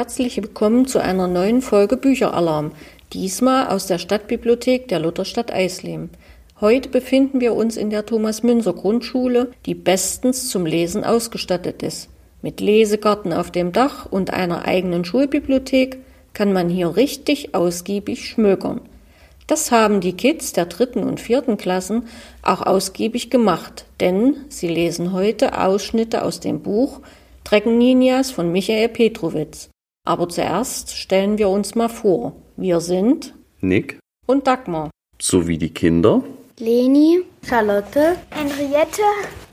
Herzlich willkommen zu einer neuen Folge Bücheralarm, diesmal aus der Stadtbibliothek der Lutherstadt Eisleben. Heute befinden wir uns in der Thomas-Münzer Grundschule, die bestens zum Lesen ausgestattet ist. Mit Lesegarten auf dem Dach und einer eigenen Schulbibliothek kann man hier richtig ausgiebig schmökern. Das haben die Kids der dritten und vierten Klassen auch ausgiebig gemacht, denn sie lesen heute Ausschnitte aus dem Buch Drecken Ninjas von Michael Petrowitz. Aber zuerst stellen wir uns mal vor. Wir sind Nick und Dagmar. sowie die Kinder. Leni, Charlotte, Henriette,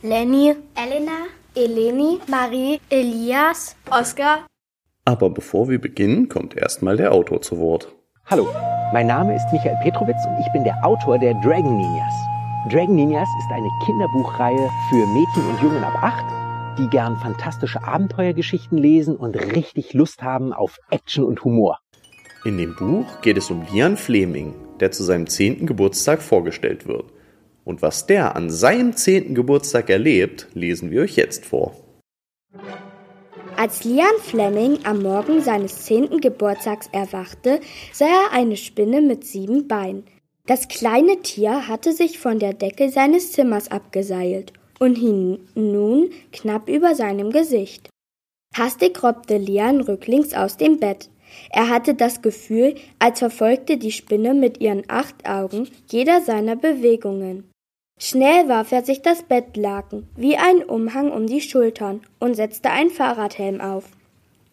Lenny, Elena, Eleni, Marie, Elias, Oskar. Aber bevor wir beginnen, kommt erstmal der Autor zu Wort. Hallo, mein Name ist Michael Petrowitz und ich bin der Autor der Dragon Ninjas. Dragon Ninjas ist eine Kinderbuchreihe für Mädchen und Jungen ab 8, die gern fantastische Abenteuergeschichten lesen und richtig Lust haben auf Action und Humor. In dem Buch geht es um Lian Fleming, der zu seinem zehnten Geburtstag vorgestellt wird. Und was der an seinem zehnten Geburtstag erlebt, lesen wir euch jetzt vor. Als Lian Fleming am Morgen seines zehnten Geburtstags erwachte, sah er eine Spinne mit sieben Beinen. Das kleine Tier hatte sich von der Decke seines Zimmers abgeseilt und hing nun knapp über seinem Gesicht. Hastig robbte Lian rücklings aus dem Bett. Er hatte das Gefühl, als verfolgte die Spinne mit ihren acht Augen jeder seiner Bewegungen. Schnell warf er sich das Bettlaken wie ein Umhang um die Schultern und setzte einen Fahrradhelm auf.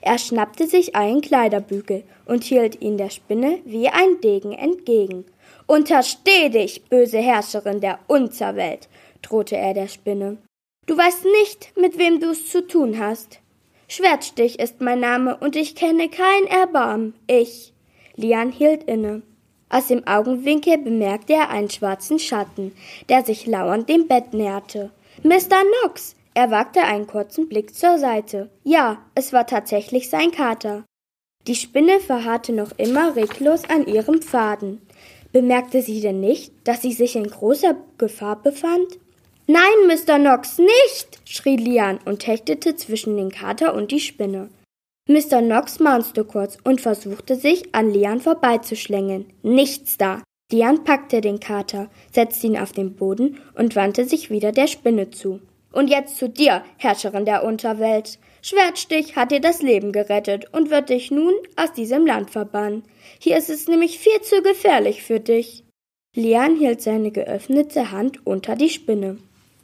Er schnappte sich einen Kleiderbügel und hielt ihn der Spinne wie ein Degen entgegen. Untersteh dich, böse Herrscherin der Unterwelt, drohte er der Spinne. Du weißt nicht, mit wem du es zu tun hast. Schwertstich ist mein Name und ich kenne kein Erbarmen. Ich. Lian hielt inne. Aus dem Augenwinkel bemerkte er einen schwarzen Schatten, der sich lauernd dem Bett näherte. Mr. Knox! Er wagte einen kurzen Blick zur Seite. Ja, es war tatsächlich sein Kater. Die Spinne verharrte noch immer reglos an ihrem Faden. Bemerkte sie denn nicht, dass sie sich in großer Gefahr befand? Nein, Mr. Knox, nicht! schrie Lian und hechtete zwischen den Kater und die Spinne. Mr. Knox maunzte kurz und versuchte sich an Lian vorbeizuschlängeln. Nichts da. Lian packte den Kater, setzte ihn auf den Boden und wandte sich wieder der Spinne zu. Und jetzt zu dir, Herrscherin der Unterwelt. Schwertstich hat dir das Leben gerettet und wird dich nun aus diesem Land verbannen. Hier ist es nämlich viel zu gefährlich für dich. Lian hielt seine geöffnete Hand unter die Spinne.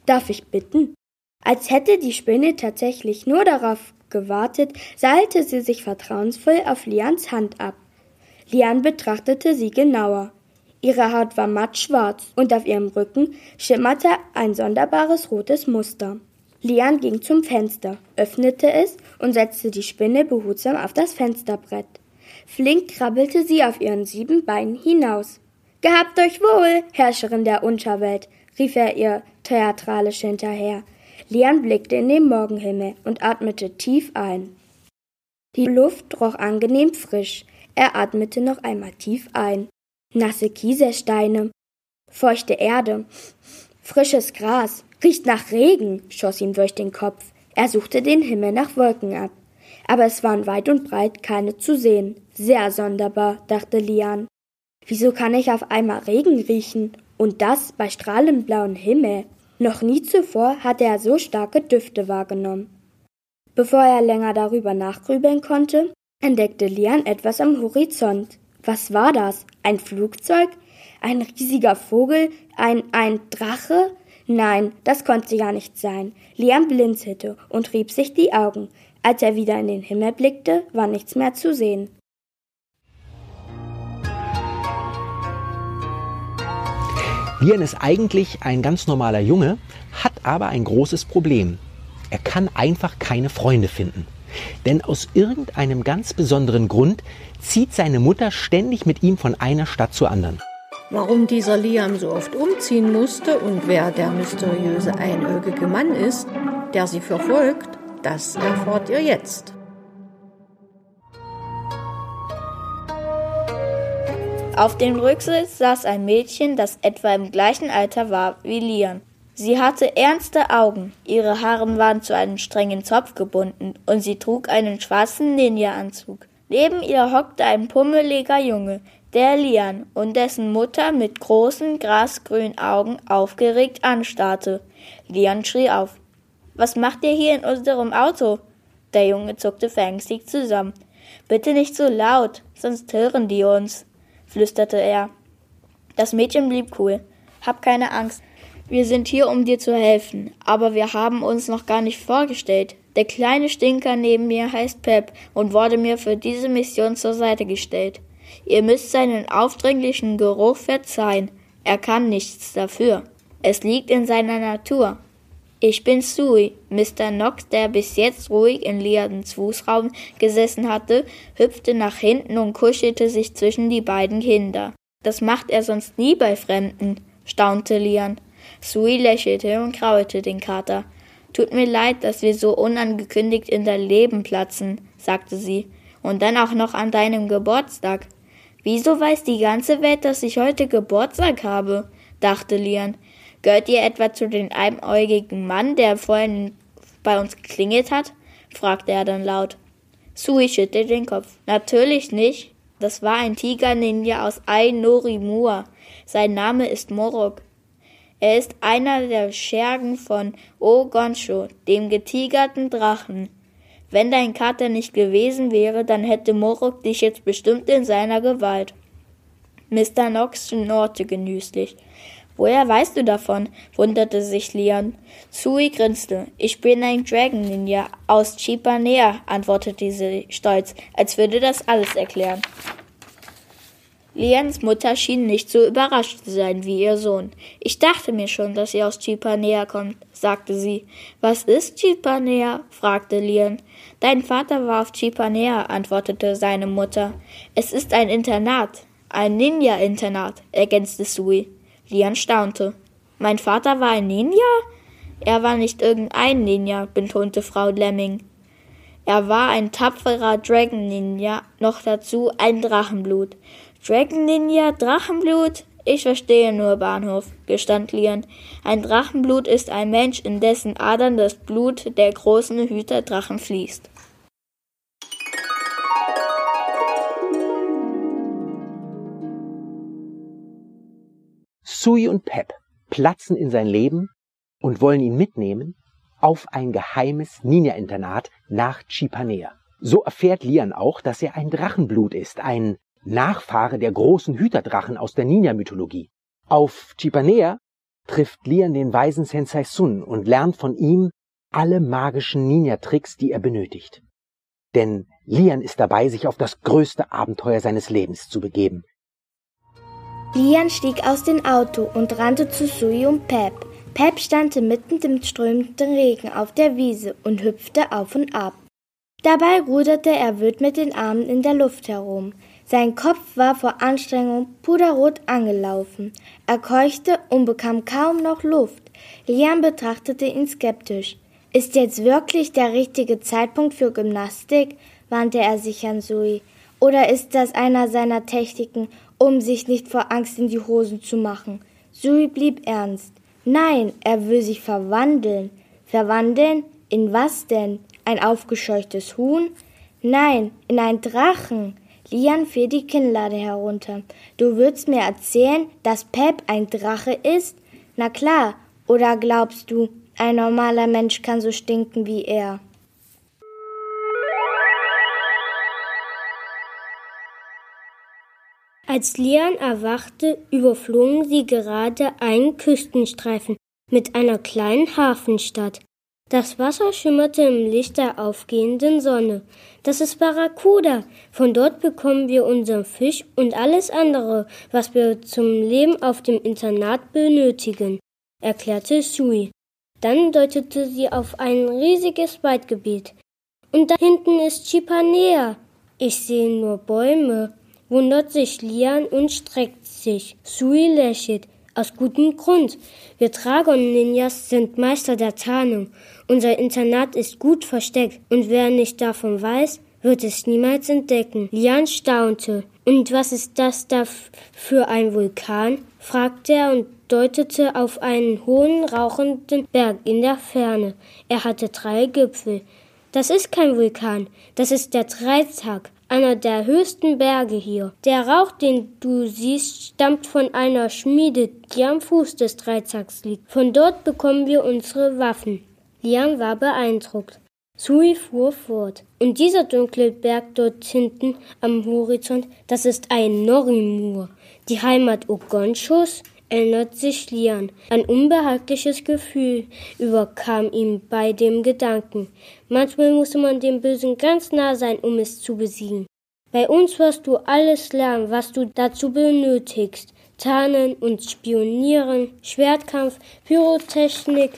Darf ich bitten? Als hätte die Spinne tatsächlich nur darauf gewartet, seilte sie sich vertrauensvoll auf Lians Hand ab. Lian betrachtete sie genauer. Ihre Haut war matt schwarz und auf ihrem Rücken schimmerte ein sonderbares rotes Muster. Lian ging zum Fenster, öffnete es und setzte die Spinne behutsam auf das Fensterbrett. Flink krabbelte sie auf ihren sieben Beinen hinaus. Gehabt euch wohl, Herrscherin der Unterwelt, rief er ihr theatralisch hinterher. Lian blickte in den Morgenhimmel und atmete tief ein. Die Luft roch angenehm frisch. Er atmete noch einmal tief ein. Nasse Kieselsteine, feuchte Erde, frisches Gras, riecht nach Regen, schoss ihm durch den Kopf. Er suchte den Himmel nach Wolken ab. Aber es waren weit und breit keine zu sehen. Sehr sonderbar, dachte Lian. Wieso kann ich auf einmal Regen riechen? Und das bei strahlend blauem Himmel. Noch nie zuvor hatte er so starke Düfte wahrgenommen. Bevor er länger darüber nachgrübeln konnte, entdeckte Lian etwas am Horizont. Was war das? Ein Flugzeug? Ein riesiger Vogel? Ein, ein Drache? Nein, das konnte gar nicht sein. Lian blinzelte und rieb sich die Augen. Als er wieder in den Himmel blickte, war nichts mehr zu sehen. Lian ist eigentlich ein ganz normaler Junge, hat aber ein großes Problem. Er kann einfach keine Freunde finden. Denn aus irgendeinem ganz besonderen Grund zieht seine Mutter ständig mit ihm von einer Stadt zur anderen. Warum dieser Liam so oft umziehen musste und wer der mysteriöse einäugige Mann ist, der sie verfolgt, das erfahrt ihr jetzt. Auf dem Rücksitz saß ein Mädchen, das etwa im gleichen Alter war wie Lian. Sie hatte ernste Augen, ihre Haare waren zu einem strengen Zopf gebunden und sie trug einen schwarzen Ninja-Anzug. Neben ihr hockte ein pummeliger Junge, der Lian und dessen Mutter mit großen grasgrünen Augen aufgeregt anstarrte. Lian schrie auf. Was macht ihr hier in unserem Auto? Der Junge zuckte verängstigt zusammen. Bitte nicht so laut, sonst hören die uns, flüsterte er. Das Mädchen blieb cool. Hab keine Angst. Wir sind hier, um dir zu helfen, aber wir haben uns noch gar nicht vorgestellt. Der kleine Stinker neben mir heißt Pep und wurde mir für diese Mission zur Seite gestellt. Ihr müsst seinen aufdringlichen Geruch verzeihen. Er kann nichts dafür. Es liegt in seiner Natur. Ich bin Sui. Mr. Knox, der bis jetzt ruhig in Lians Fußraum gesessen hatte, hüpfte nach hinten und kuschelte sich zwischen die beiden Kinder. Das macht er sonst nie bei Fremden, staunte Lian. Sui lächelte und kraulte den Kater. Tut mir leid, dass wir so unangekündigt in dein Leben platzen, sagte sie. Und dann auch noch an deinem Geburtstag. Wieso weiß die ganze Welt, dass ich heute Geburtstag habe? dachte Lian. Gehört ihr etwa zu den einäugigen Mann, der vorhin bei uns geklingelt hat? fragte er dann laut. Sui schüttelte den Kopf. Natürlich nicht. Das war ein Tiger-Ninja aus Ainorimua. Sein Name ist Morok. Er ist einer der Schergen von Ogonsho, dem getigerten Drachen. Wenn dein Kater nicht gewesen wäre, dann hätte Morok dich jetzt bestimmt in seiner Gewalt. Mr. Knox schnurrte genüsslich. Woher weißt du davon? wunderte sich Leon. Sui grinste. Ich bin ein Dragon Ninja aus Chipanea, antwortete sie stolz, als würde das alles erklären. Lians Mutter schien nicht so überrascht zu sein wie ihr Sohn. Ich dachte mir schon, dass ihr aus Chipanea kommt, sagte sie. Was ist Chipanea? fragte Lian. Dein Vater war auf Chipanea, antwortete seine Mutter. Es ist ein Internat, ein Ninja-Internat, ergänzte Sui. Lian staunte. Mein Vater war ein Ninja? Er war nicht irgendein Ninja, betonte Frau Lemming. Er war ein tapferer Dragon Ninja, noch dazu ein Drachenblut. Dragon Ninja, Drachenblut? Ich verstehe nur Bahnhof, gestand Lian. Ein Drachenblut ist ein Mensch, in dessen Adern das Blut der großen Hüterdrachen fließt. Sui und Pep platzen in sein Leben und wollen ihn mitnehmen auf ein geheimes Ninja-Internat nach Chipanea. So erfährt Lian auch, dass er ein Drachenblut ist, ein Nachfahre der großen Hüterdrachen aus der Ninja-Mythologie. Auf Chipanea trifft Lian den weisen Sensei Sun und lernt von ihm alle magischen Ninja-Tricks, die er benötigt. Denn Lian ist dabei, sich auf das größte Abenteuer seines Lebens zu begeben. Lian stieg aus dem Auto und rannte zu Sui und Pep. Pep stand mitten im strömenden Regen auf der Wiese und hüpfte auf und ab. Dabei ruderte er wild mit den Armen in der Luft herum. Sein Kopf war vor Anstrengung puderrot angelaufen. Er keuchte und bekam kaum noch Luft. Lian betrachtete ihn skeptisch. Ist jetzt wirklich der richtige Zeitpunkt für Gymnastik? wandte er sich an Sui. Oder ist das einer seiner Techniken, um sich nicht vor Angst in die Hosen zu machen? Sui blieb ernst. Nein, er will sich verwandeln. Verwandeln? In was denn? Ein aufgescheuchtes Huhn? Nein, in ein Drachen. Lian fiel die Kinnlade herunter. Du würdest mir erzählen, dass Pep ein Drache ist? Na klar. Oder glaubst du, ein normaler Mensch kann so stinken wie er? Als Lian erwachte, überflogen sie gerade einen Küstenstreifen mit einer kleinen Hafenstadt. Das Wasser schimmerte im Licht der aufgehenden Sonne. Das ist Barracuda. Von dort bekommen wir unseren Fisch und alles andere, was wir zum Leben auf dem Internat benötigen, erklärte Sui. Dann deutete sie auf ein riesiges Waldgebiet. Und da hinten ist Chipanea. Ich sehe nur Bäume, wundert sich Lian und streckt sich. Sui lächelt. Aus gutem Grund. Wir Dragon-Ninjas sind Meister der Tarnung. Unser Internat ist gut versteckt und wer nicht davon weiß, wird es niemals entdecken. Lian staunte. Und was ist das da für ein Vulkan? fragte er und deutete auf einen hohen, rauchenden Berg in der Ferne. Er hatte drei Gipfel. Das ist kein Vulkan, das ist der Dreitag, einer der höchsten Berge hier. Der Rauch, den du siehst, stammt von einer Schmiede, die am Fuß des Dreizags liegt. Von dort bekommen wir unsere Waffen. Liam war beeindruckt. Sui fuhr fort. Und dieser dunkle Berg dort hinten am Horizont, das ist ein Norimur. Die Heimat Ogonchos erinnert sich Lian. Ein unbehagliches Gefühl überkam ihm bei dem Gedanken. Manchmal musste man dem Bösen ganz nah sein, um es zu besiegen. Bei uns wirst du alles lernen, was du dazu benötigst. Tarnen und Spionieren, Schwertkampf, Pyrotechnik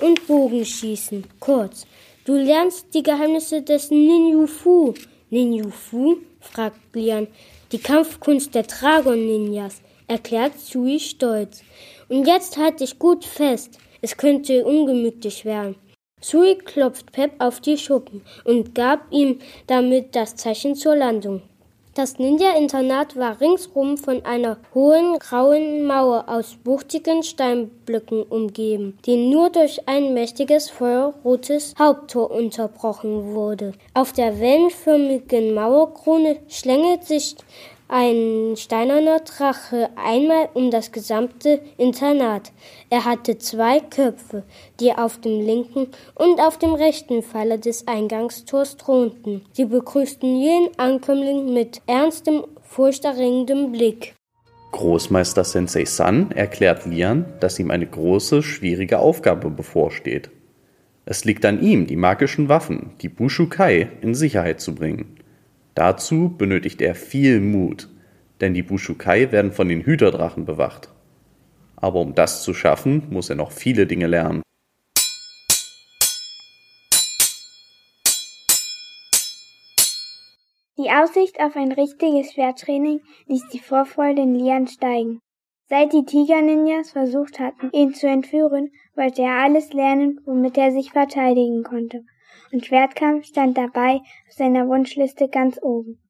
und Bogenschießen. Kurz, Du lernst die Geheimnisse des Ninjufu. Ninjufu? fragt Lian. Die Kampfkunst der Dragon-Ninjas, erklärt Sui stolz. Und jetzt halt dich gut fest. Es könnte ungemütlich werden. Sui klopft Pep auf die Schuppen und gab ihm damit das Zeichen zur Landung. Das Ninja-Internat war ringsrum von einer hohen grauen Mauer aus wuchtigen Steinblöcken umgeben, die nur durch ein mächtiges feuerrotes Haupttor unterbrochen wurde. Auf der wellenförmigen Mauerkrone schlängelt sich ein steinerner Drache einmal um das gesamte Internat. Er hatte zwei Köpfe, die auf dem linken und auf dem rechten Pfeiler des Eingangstors thronten. Sie begrüßten jeden Ankömmling mit ernstem, furchterregendem Blick. Großmeister Sensei San erklärt Lian, dass ihm eine große, schwierige Aufgabe bevorsteht. Es liegt an ihm, die magischen Waffen, die Bushukai, in Sicherheit zu bringen. Dazu benötigt er viel Mut, denn die Bushukai werden von den Hüterdrachen bewacht. Aber um das zu schaffen, muss er noch viele Dinge lernen. Die Aussicht auf ein richtiges Schwerttraining ließ die Vorfreude in Lian steigen. Seit die Tiger-Ninjas versucht hatten, ihn zu entführen, wollte er alles lernen, womit er sich verteidigen konnte und Schwertkampf stand dabei auf seiner Wunschliste ganz oben.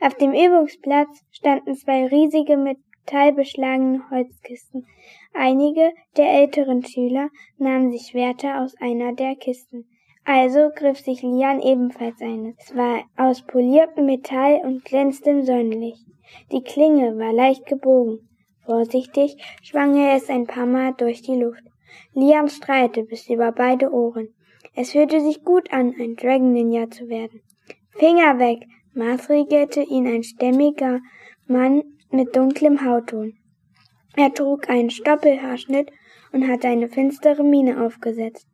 Auf dem Übungsplatz standen zwei riesige metallbeschlagene Holzkisten. Einige der älteren Schüler nahmen sich Schwerter aus einer der Kisten. Also griff sich Lian ebenfalls eines. Es war aus poliertem Metall und glänzte im Sonnenlicht. Die Klinge war leicht gebogen. Vorsichtig schwang er es ein paar Mal durch die Luft. Lian strahlte bis über beide Ohren. Es fühlte sich gut an, ein Dragon Ninja zu werden. Finger weg! maßregelte ihn ein stämmiger Mann mit dunklem Hautton. Er trug einen Stoppelhaarschnitt und hatte eine finstere Miene aufgesetzt.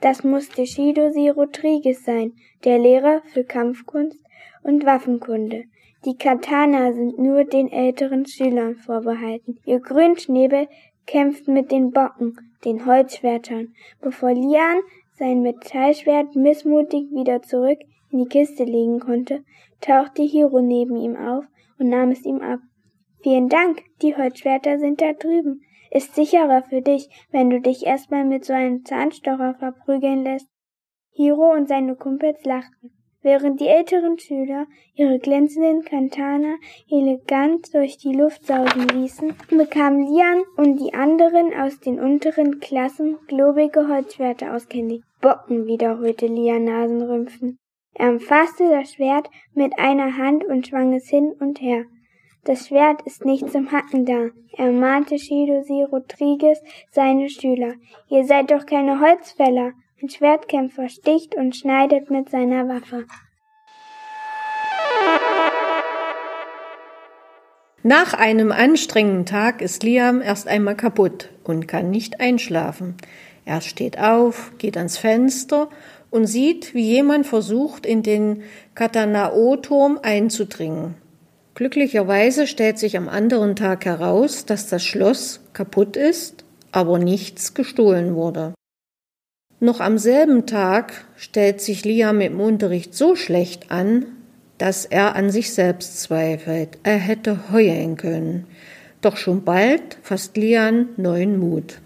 Das musste Shidosi Rodriguez sein, der Lehrer für Kampfkunst und Waffenkunde. Die Katana sind nur den älteren Schülern vorbehalten. Ihr Grünschnäbel kämpft mit den Bocken, den Holzschwertern, bevor Lian sein Metallschwert missmutig wieder zurück in die Kiste legen konnte, tauchte Hiro neben ihm auf und nahm es ihm ab. Vielen Dank, die Holzschwerter sind da drüben. Ist sicherer für dich, wenn du dich erstmal mit so einem Zahnstocher verprügeln lässt. Hiro und seine Kumpels lachten während die älteren Schüler ihre glänzenden Kantana elegant durch die Luft sausen ließen, bekamen Lian und die anderen aus den unteren Klassen globige Holzschwerter auskenntlich. Bocken, wiederholte Lian Nasenrümpfen. Er umfasste das Schwert mit einer Hand und schwang es hin und her. Das Schwert ist nicht zum Hacken da, ermahnte Shidosi Rodriguez seine Schüler. Ihr seid doch keine Holzfäller. Ein Schwertkämpfer sticht und schneidet mit seiner Waffe. Nach einem anstrengenden Tag ist Liam erst einmal kaputt und kann nicht einschlafen. Er steht auf, geht ans Fenster und sieht, wie jemand versucht, in den Katanao-Turm einzudringen. Glücklicherweise stellt sich am anderen Tag heraus, dass das Schloss kaputt ist, aber nichts gestohlen wurde. Noch am selben Tag stellt sich Liam im Unterricht so schlecht an, dass er an sich selbst zweifelt. Er hätte heulen können. Doch schon bald fasst Lian neuen Mut.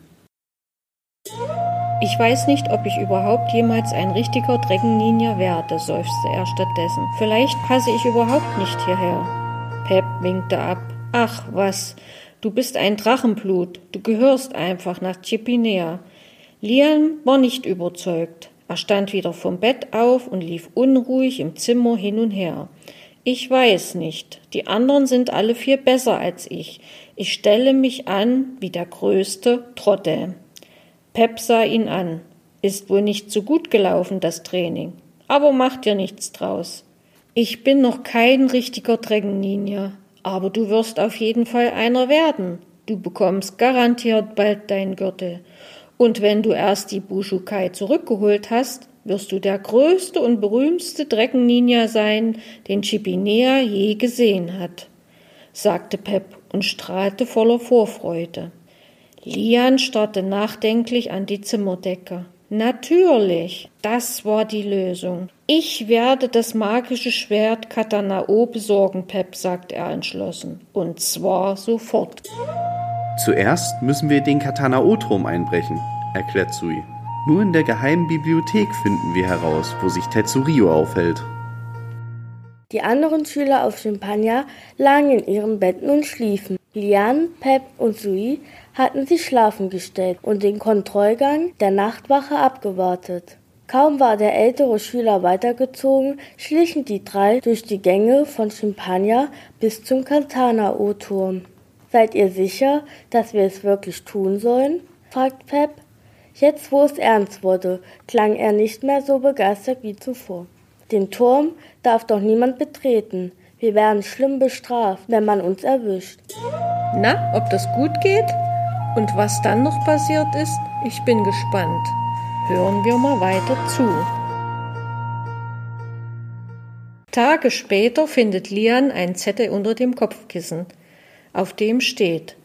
Ich weiß nicht, ob ich überhaupt jemals ein richtiger Dragon werde, seufzte er stattdessen. Vielleicht passe ich überhaupt nicht hierher. Pep winkte ab. Ach was, Du bist ein Drachenblut. Du gehörst einfach nach Chipinea. Lian war nicht überzeugt. Er stand wieder vom Bett auf und lief unruhig im Zimmer hin und her. Ich weiß nicht. Die anderen sind alle viel besser als ich. Ich stelle mich an wie der größte Trottel. Pep sah ihn an. Ist wohl nicht so gut gelaufen, das Training. Aber mach dir nichts draus. Ich bin noch kein richtiger Dragon Ninja, aber du wirst auf jeden Fall einer werden. Du bekommst garantiert bald deinen Gürtel. Und wenn du erst die Bushukai zurückgeholt hast, wirst du der größte und berühmteste Dragon Ninja sein, den Chipinea je gesehen hat, sagte Pep und strahlte voller Vorfreude. Lian starrte nachdenklich an die Zimmerdecke. Natürlich, das war die Lösung. Ich werde das magische Schwert Katanao besorgen, Pep, sagt er entschlossen. Und zwar sofort. Zuerst müssen wir den Katanao-Turm einbrechen, erklärt Sui. Nur in der geheimen Bibliothek finden wir heraus, wo sich Tetsurio aufhält. Die anderen Schüler auf Champagner lagen in ihren Betten und schliefen. Lian, Pep und Sui hatten sich schlafen gestellt und den Kontrollgang der Nachtwache abgewartet. Kaum war der ältere Schüler weitergezogen, schlichen die drei durch die Gänge von Champagner bis zum Katana-O-Turm. Seid ihr sicher, dass wir es wirklich tun sollen? fragt Pep. Jetzt, wo es ernst wurde, klang er nicht mehr so begeistert wie zuvor. Den Turm darf doch niemand betreten. Wir werden schlimm bestraft, wenn man uns erwischt. Na, ob das gut geht? Und was dann noch passiert ist, ich bin gespannt. Hören wir mal weiter zu. Tage später findet Lian einen Zettel unter dem Kopfkissen. Auf dem steht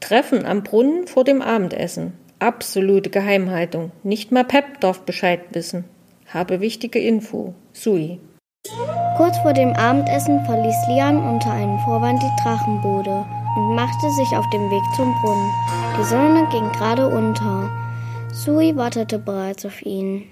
Treffen am Brunnen vor dem Abendessen. Absolute Geheimhaltung. Nicht mal Pep darf Bescheid wissen. Habe wichtige Info. Sui. Kurz vor dem Abendessen verließ Lian unter einem Vorwand die Drachenbude und machte sich auf den Weg zum Brunnen. Die Sonne ging gerade unter. Sui wartete bereits auf ihn.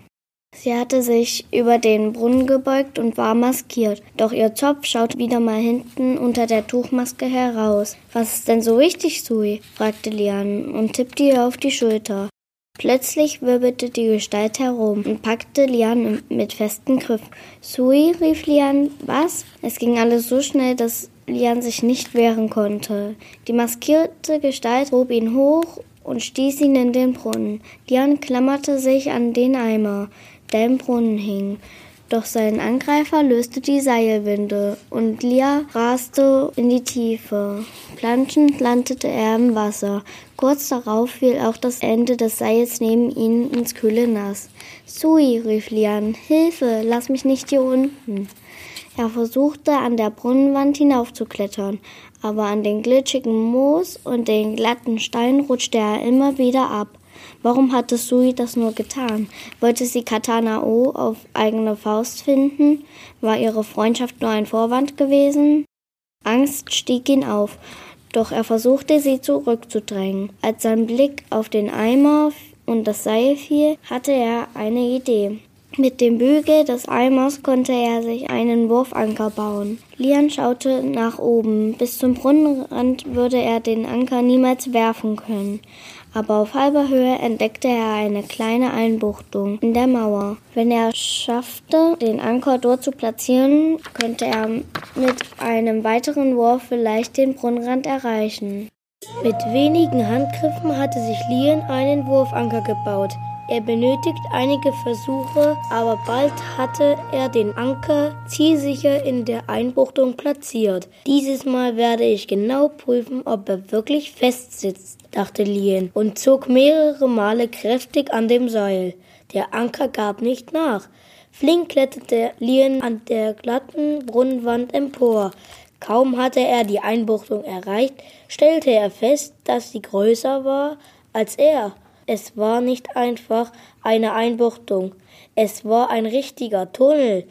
Sie hatte sich über den Brunnen gebeugt und war maskiert, doch ihr Zopf schaut wieder mal hinten unter der Tuchmaske heraus. Was ist denn so wichtig, Sui? fragte Lian und tippte ihr auf die Schulter. Plötzlich wirbelte die Gestalt herum und packte Lian mit festem Griff. Sui, rief Lian. Was? Es ging alles so schnell, dass Lian sich nicht wehren konnte. Die maskierte Gestalt hob ihn hoch und stieß ihn in den Brunnen. Lian klammerte sich an den Eimer, der im Brunnen hing. Doch sein Angreifer löste die Seilwinde und Lia raste in die Tiefe. Planschend landete er im Wasser. Kurz darauf fiel auch das Ende des Seils neben ihn ins kühle Nass. Sui, rief Lian, Hilfe, lass mich nicht hier unten. Er versuchte an der Brunnenwand hinaufzuklettern, aber an den glitschigen Moos und den glatten Steinen rutschte er immer wieder ab. Warum hatte Sui das nur getan? Wollte sie Katana O auf eigene Faust finden? War ihre Freundschaft nur ein Vorwand gewesen? Angst stieg ihn auf, doch er versuchte sie zurückzudrängen. Als sein Blick auf den Eimer und das Seil fiel, hatte er eine Idee. Mit dem Bügel des Eimers konnte er sich einen Wurfanker bauen. Lian schaute nach oben. Bis zum Brunnenrand würde er den Anker niemals werfen können aber auf halber Höhe entdeckte er eine kleine Einbuchtung in der Mauer. Wenn er schaffte, den Anker dort zu platzieren, könnte er mit einem weiteren Wurf vielleicht den Brunnenrand erreichen. Mit wenigen Handgriffen hatte sich Lien einen Wurfanker gebaut. Er benötigt einige Versuche, aber bald hatte er den Anker zielsicher in der Einbuchtung platziert. Dieses Mal werde ich genau prüfen, ob er wirklich fest sitzt, dachte Lien und zog mehrere Male kräftig an dem Seil. Der Anker gab nicht nach. Flink kletterte Lien an der glatten Brunnenwand empor. Kaum hatte er die Einbuchtung erreicht, stellte er fest, dass sie größer war als er. Es war nicht einfach eine Einbuchtung, es war ein richtiger Tunnel.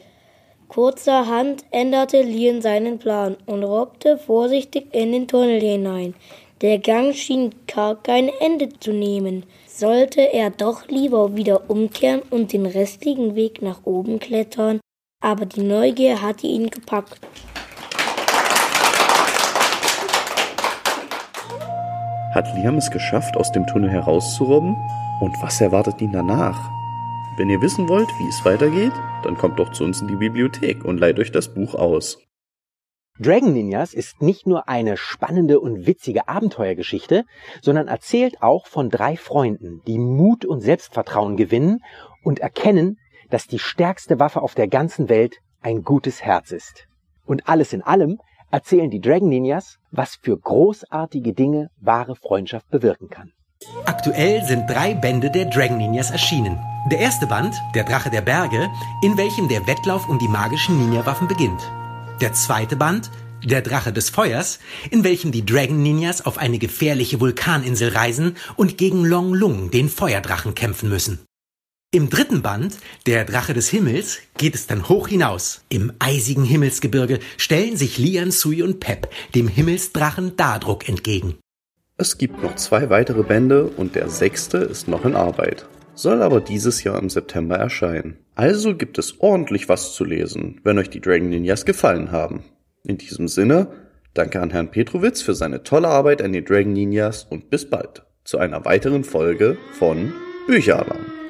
Kurzerhand änderte Lien seinen Plan und robbte vorsichtig in den Tunnel hinein. Der Gang schien gar kein Ende zu nehmen. Sollte er doch lieber wieder umkehren und den restlichen Weg nach oben klettern? Aber die Neugier hatte ihn gepackt. Hat Liam es geschafft, aus dem Tunnel herauszurobben? Und was erwartet ihn danach? Wenn ihr wissen wollt, wie es weitergeht, dann kommt doch zu uns in die Bibliothek und leiht euch das Buch aus. Dragon Ninjas ist nicht nur eine spannende und witzige Abenteuergeschichte, sondern erzählt auch von drei Freunden, die Mut und Selbstvertrauen gewinnen und erkennen, dass die stärkste Waffe auf der ganzen Welt ein gutes Herz ist. Und alles in allem erzählen die Dragon Ninjas, was für großartige Dinge wahre Freundschaft bewirken kann. Aktuell sind drei Bände der Dragon Ninjas erschienen. Der erste Band, Der Drache der Berge, in welchem der Wettlauf um die magischen Ninja-Waffen beginnt. Der zweite Band, Der Drache des Feuers, in welchem die Dragon Ninjas auf eine gefährliche Vulkaninsel reisen und gegen Long Lung, den Feuerdrachen, kämpfen müssen. Im dritten Band, Der Drache des Himmels, geht es dann hoch hinaus. Im eisigen Himmelsgebirge stellen sich Lian Sui und Pep dem Himmelsdrachen Dardruck entgegen. Es gibt noch zwei weitere Bände und der sechste ist noch in Arbeit, soll aber dieses Jahr im September erscheinen. Also gibt es ordentlich was zu lesen, wenn euch die Dragon Ninjas gefallen haben. In diesem Sinne, danke an Herrn Petrowitz für seine tolle Arbeit an den Dragon Ninjas und bis bald zu einer weiteren Folge von Bücheralarm.